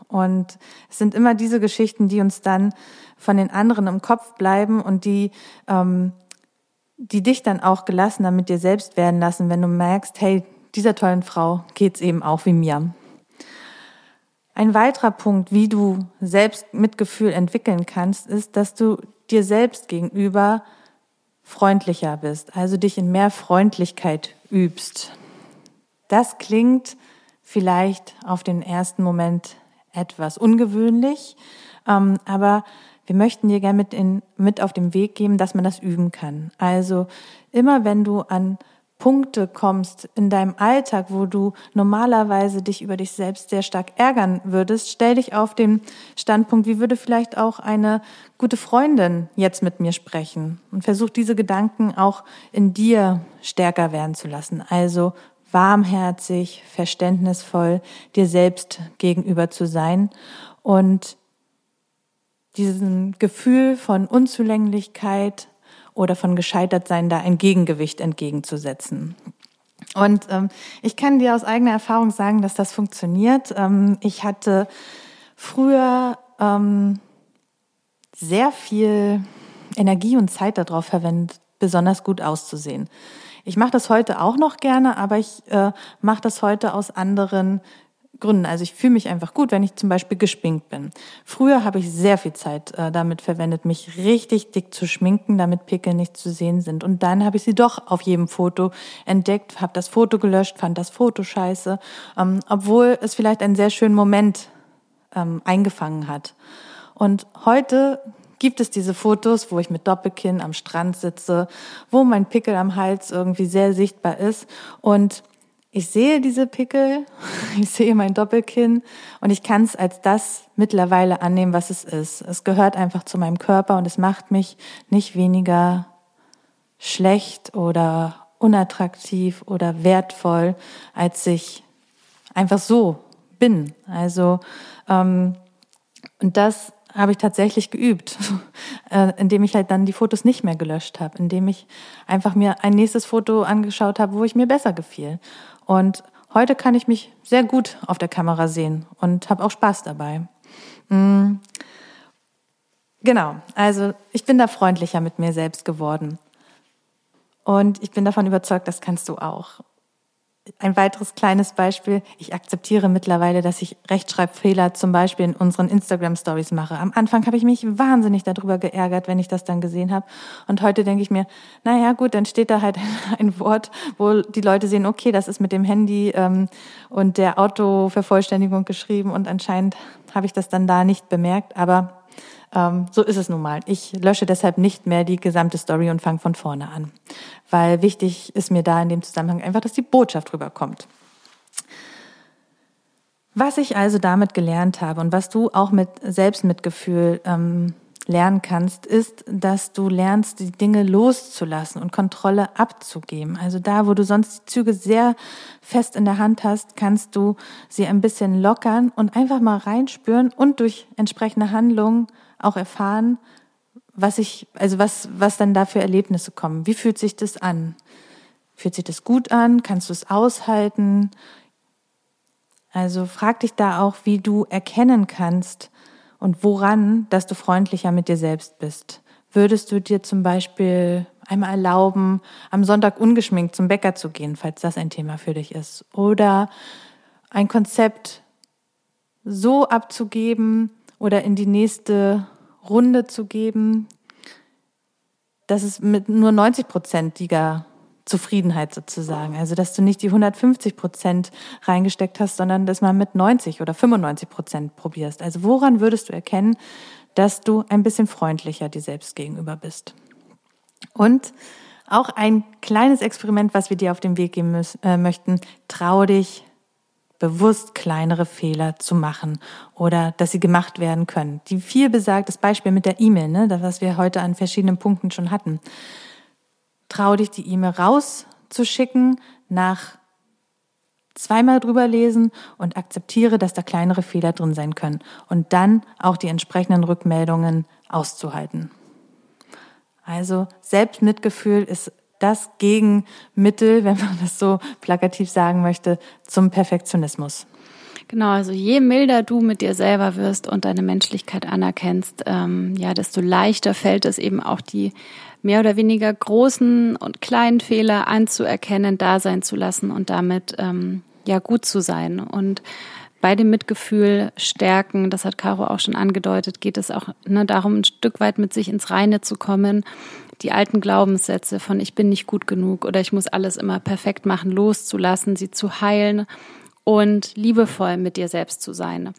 Und es sind immer diese Geschichten, die uns dann von den anderen im Kopf bleiben und die, ähm, die dich dann auch gelassener mit dir selbst werden lassen, wenn du merkst, hey, dieser tollen Frau geht's eben auch wie mir. Ein weiterer Punkt, wie du selbst Mitgefühl entwickeln kannst, ist, dass du dir selbst gegenüber freundlicher bist, also dich in mehr Freundlichkeit übst. Das klingt vielleicht auf den ersten Moment etwas ungewöhnlich, ähm, aber wir möchten dir gerne mit, mit auf den Weg geben, dass man das üben kann. Also immer wenn du an Punkte kommst in deinem Alltag, wo du normalerweise dich über dich selbst sehr stark ärgern würdest, stell dich auf den Standpunkt, wie würde vielleicht auch eine gute Freundin jetzt mit mir sprechen und versuch diese Gedanken auch in dir stärker werden zu lassen. Also warmherzig, verständnisvoll dir selbst gegenüber zu sein und diesem Gefühl von Unzulänglichkeit, oder von gescheitert sein da ein Gegengewicht entgegenzusetzen. Und ähm, ich kann dir aus eigener Erfahrung sagen, dass das funktioniert. Ähm, ich hatte früher ähm, sehr viel Energie und Zeit darauf verwendet, besonders gut auszusehen. Ich mache das heute auch noch gerne, aber ich äh, mache das heute aus anderen Gründen. Also ich fühle mich einfach gut, wenn ich zum Beispiel geschminkt bin. Früher habe ich sehr viel Zeit äh, damit verwendet, mich richtig dick zu schminken, damit Pickel nicht zu sehen sind. Und dann habe ich sie doch auf jedem Foto entdeckt, habe das Foto gelöscht, fand das Foto scheiße, ähm, obwohl es vielleicht einen sehr schönen Moment ähm, eingefangen hat. Und heute gibt es diese Fotos, wo ich mit Doppelkinn am Strand sitze, wo mein Pickel am Hals irgendwie sehr sichtbar ist und ich sehe diese Pickel, [LAUGHS] ich sehe mein Doppelkinn und ich kann es als das mittlerweile annehmen, was es ist. Es gehört einfach zu meinem Körper und es macht mich nicht weniger schlecht oder unattraktiv oder wertvoll, als ich einfach so bin. Also ähm, und das habe ich tatsächlich geübt, [LAUGHS] äh, indem ich halt dann die Fotos nicht mehr gelöscht habe, indem ich einfach mir ein nächstes Foto angeschaut habe, wo ich mir besser gefiel. Und heute kann ich mich sehr gut auf der Kamera sehen und habe auch Spaß dabei. Mhm. Genau, also ich bin da freundlicher mit mir selbst geworden. Und ich bin davon überzeugt, das kannst du auch. Ein weiteres kleines Beispiel. Ich akzeptiere mittlerweile, dass ich Rechtschreibfehler zum Beispiel in unseren Instagram Stories mache. Am Anfang habe ich mich wahnsinnig darüber geärgert, wenn ich das dann gesehen habe. Und heute denke ich mir, naja gut, dann steht da halt [LAUGHS] ein Wort, wo die Leute sehen, okay, das ist mit dem Handy ähm, und der Autovervollständigung geschrieben und anscheinend habe ich das dann da nicht bemerkt. Aber ähm, so ist es nun mal. Ich lösche deshalb nicht mehr die gesamte Story und fange von vorne an. Weil wichtig ist mir da in dem Zusammenhang einfach, dass die Botschaft rüberkommt. Was ich also damit gelernt habe und was du auch mit Selbstmitgefühl ähm, lernen kannst, ist, dass du lernst, die Dinge loszulassen und Kontrolle abzugeben. Also da, wo du sonst die Züge sehr fest in der Hand hast, kannst du sie ein bisschen lockern und einfach mal reinspüren und durch entsprechende Handlungen auch erfahren, was ich, also was, was dann da für Erlebnisse kommen. Wie fühlt sich das an? Fühlt sich das gut an? Kannst du es aushalten? Also frag dich da auch, wie du erkennen kannst und woran, dass du freundlicher mit dir selbst bist. Würdest du dir zum Beispiel einmal erlauben, am Sonntag ungeschminkt zum Bäcker zu gehen, falls das ein Thema für dich ist? Oder ein Konzept so abzugeben, oder in die nächste Runde zu geben, dass es mit nur 90 prozentiger Zufriedenheit sozusagen. Also, dass du nicht die 150 Prozent reingesteckt hast, sondern dass man mit 90 oder 95 Prozent probierst. Also, woran würdest du erkennen, dass du ein bisschen freundlicher dir selbst gegenüber bist? Und auch ein kleines Experiment, was wir dir auf den Weg geben müssen, äh, möchten. Trau dich, bewusst kleinere Fehler zu machen oder dass sie gemacht werden können. Die viel besagtes Beispiel mit der E-Mail, ne, das was wir heute an verschiedenen Punkten schon hatten. Trau dich, die E-Mail rauszuschicken nach zweimal drüber lesen und akzeptiere, dass da kleinere Fehler drin sein können und dann auch die entsprechenden Rückmeldungen auszuhalten. Also Selbstmitgefühl ist das Gegenmittel, [LAUGHS] wenn man das so plakativ sagen möchte, zum Perfektionismus. Genau, also je milder du mit dir selber wirst und deine Menschlichkeit anerkennst, ähm, ja, desto leichter fällt es eben auch die mehr oder weniger großen und kleinen Fehler anzuerkennen, da sein zu lassen und damit ähm, ja gut zu sein. Und bei dem Mitgefühl stärken, das hat Caro auch schon angedeutet, geht es auch ne, darum, ein Stück weit mit sich ins Reine zu kommen, die alten Glaubenssätze von ich bin nicht gut genug oder ich muss alles immer perfekt machen, loszulassen, sie zu heilen und liebevoll mit dir selbst zu sein.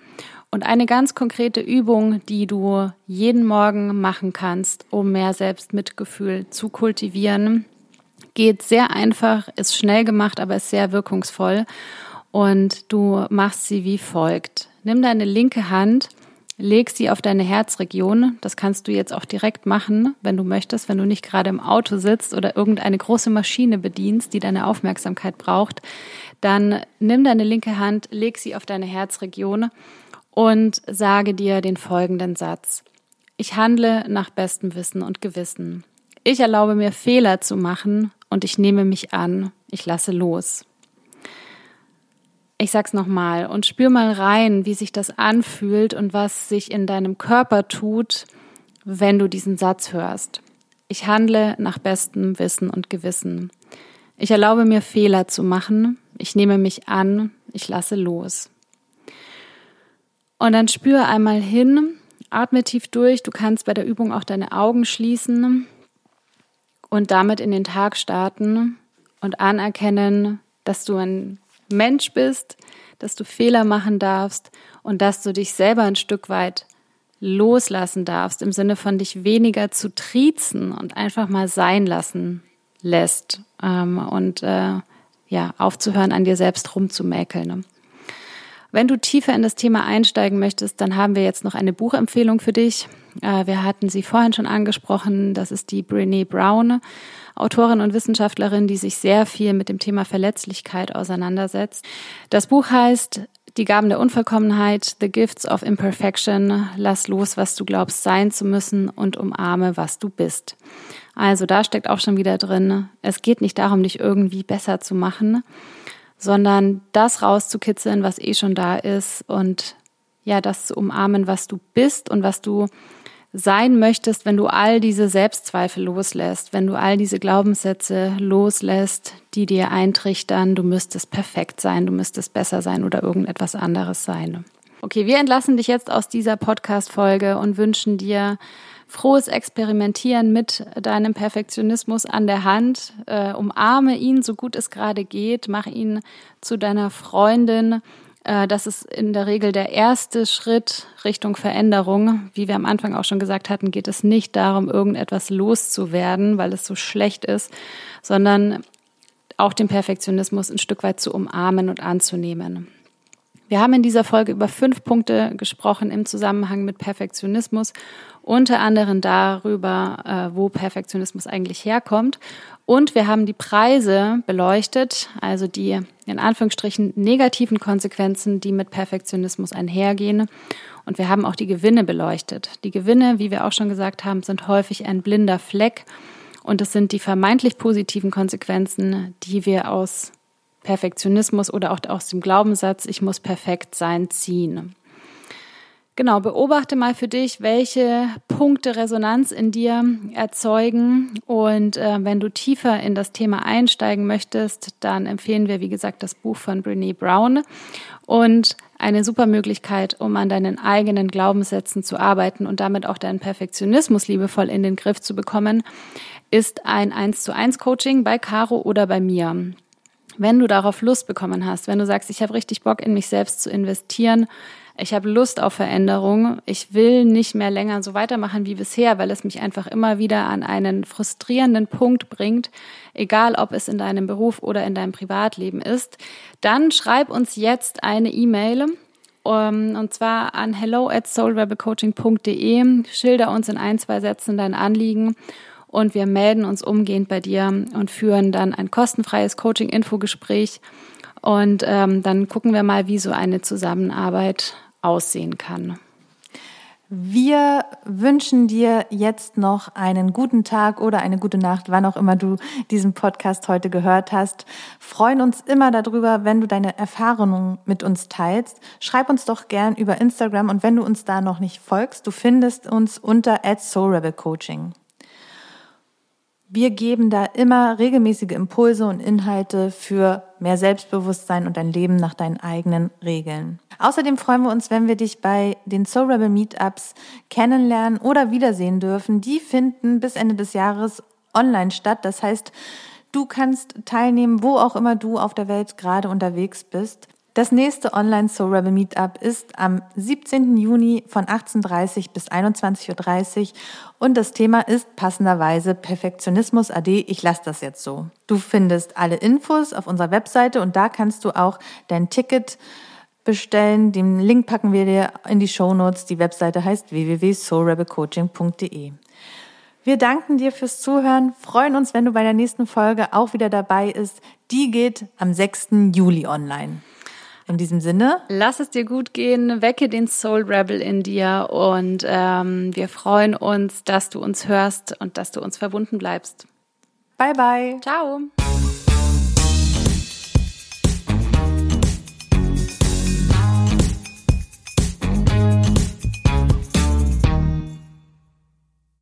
Und eine ganz konkrete Übung, die du jeden Morgen machen kannst, um mehr Selbstmitgefühl zu kultivieren, geht sehr einfach, ist schnell gemacht, aber ist sehr wirkungsvoll. Und du machst sie wie folgt. Nimm deine linke Hand, leg sie auf deine Herzregion. Das kannst du jetzt auch direkt machen, wenn du möchtest, wenn du nicht gerade im Auto sitzt oder irgendeine große Maschine bedienst, die deine Aufmerksamkeit braucht dann nimm deine linke Hand, leg sie auf deine Herzregion und sage dir den folgenden Satz. Ich handle nach bestem Wissen und Gewissen. Ich erlaube mir Fehler zu machen und ich nehme mich an. Ich lasse los. Ich sag's nochmal und spür mal rein, wie sich das anfühlt und was sich in deinem Körper tut, wenn du diesen Satz hörst. Ich handle nach bestem Wissen und Gewissen. Ich erlaube mir Fehler zu machen ich nehme mich an, ich lasse los. Und dann spüre einmal hin, atme tief durch. Du kannst bei der Übung auch deine Augen schließen und damit in den Tag starten und anerkennen, dass du ein Mensch bist, dass du Fehler machen darfst und dass du dich selber ein Stück weit loslassen darfst, im Sinne von dich weniger zu triezen und einfach mal sein lassen lässt. Ähm, und äh, ja, aufzuhören, an dir selbst rumzumäkeln. Ne? Wenn du tiefer in das Thema einsteigen möchtest, dann haben wir jetzt noch eine Buchempfehlung für dich. Äh, wir hatten sie vorhin schon angesprochen. Das ist die Brene Brown, Autorin und Wissenschaftlerin, die sich sehr viel mit dem Thema Verletzlichkeit auseinandersetzt. Das Buch heißt Die Gaben der Unvollkommenheit, The Gifts of Imperfection. Lass los, was du glaubst sein zu müssen und umarme, was du bist. Also da steckt auch schon wieder drin, es geht nicht darum, dich irgendwie besser zu machen, sondern das rauszukitzeln, was eh schon da ist und ja, das zu umarmen, was du bist und was du sein möchtest, wenn du all diese Selbstzweifel loslässt, wenn du all diese Glaubenssätze loslässt, die dir eintrichtern, du müsstest perfekt sein, du müsstest besser sein oder irgendetwas anderes sein. Okay, wir entlassen dich jetzt aus dieser Podcast-Folge und wünschen dir frohes Experimentieren mit deinem Perfektionismus an der Hand. Äh, umarme ihn, so gut es gerade geht. Mach ihn zu deiner Freundin. Äh, das ist in der Regel der erste Schritt Richtung Veränderung. Wie wir am Anfang auch schon gesagt hatten, geht es nicht darum, irgendetwas loszuwerden, weil es so schlecht ist, sondern auch den Perfektionismus ein Stück weit zu umarmen und anzunehmen. Wir haben in dieser Folge über fünf Punkte gesprochen im Zusammenhang mit Perfektionismus unter anderem darüber, äh, wo Perfektionismus eigentlich herkommt. Und wir haben die Preise beleuchtet, also die in Anführungsstrichen negativen Konsequenzen, die mit Perfektionismus einhergehen. Und wir haben auch die Gewinne beleuchtet. Die Gewinne, wie wir auch schon gesagt haben, sind häufig ein blinder Fleck. Und es sind die vermeintlich positiven Konsequenzen, die wir aus Perfektionismus oder auch aus dem Glaubenssatz, ich muss perfekt sein, ziehen. Genau, beobachte mal für dich, welche Punkte Resonanz in dir erzeugen. Und äh, wenn du tiefer in das Thema einsteigen möchtest, dann empfehlen wir, wie gesagt, das Buch von Brene Brown und eine super Möglichkeit, um an deinen eigenen Glaubenssätzen zu arbeiten und damit auch deinen Perfektionismus liebevoll in den Griff zu bekommen, ist ein 1 zu 1 Coaching bei Caro oder bei mir. Wenn du darauf Lust bekommen hast, wenn du sagst, ich habe richtig Bock in mich selbst zu investieren, ich habe Lust auf Veränderung. Ich will nicht mehr länger so weitermachen wie bisher, weil es mich einfach immer wieder an einen frustrierenden Punkt bringt, egal ob es in deinem Beruf oder in deinem Privatleben ist. Dann schreib uns jetzt eine E-Mail um, ähm, und zwar an hello at soulrebelcoaching.de. Schilder uns in ein, zwei Sätzen dein Anliegen und wir melden uns umgehend bei dir und führen dann ein kostenfreies Coaching-Infogespräch und ähm, dann gucken wir mal, wie so eine Zusammenarbeit aussehen kann. Wir wünschen dir jetzt noch einen guten Tag oder eine gute Nacht, wann auch immer du diesen Podcast heute gehört hast. Freuen uns immer darüber, wenn du deine Erfahrungen mit uns teilst. Schreib uns doch gern über Instagram und wenn du uns da noch nicht folgst, du findest uns unter @soulrebelcoaching. Wir geben da immer regelmäßige Impulse und Inhalte für mehr Selbstbewusstsein und ein Leben nach deinen eigenen Regeln. Außerdem freuen wir uns, wenn wir dich bei den Soul Rebel Meetups kennenlernen oder wiedersehen dürfen. Die finden bis Ende des Jahres online statt. Das heißt, du kannst teilnehmen, wo auch immer du auf der Welt gerade unterwegs bist. Das nächste Online Soul Rebel Meetup ist am 17. Juni von 18.30 bis 21.30 Uhr und das Thema ist passenderweise Perfektionismus AD. Ich lasse das jetzt so. Du findest alle Infos auf unserer Webseite und da kannst du auch dein Ticket bestellen. Den Link packen wir dir in die Show Notes. Die Webseite heißt www.soulrebelcoaching.de. Wir danken dir fürs Zuhören, freuen uns, wenn du bei der nächsten Folge auch wieder dabei bist. Die geht am 6. Juli online. In diesem Sinne. Lass es dir gut gehen, wecke den Soul Rebel in dir und ähm, wir freuen uns, dass du uns hörst und dass du uns verbunden bleibst. Bye, bye. Ciao.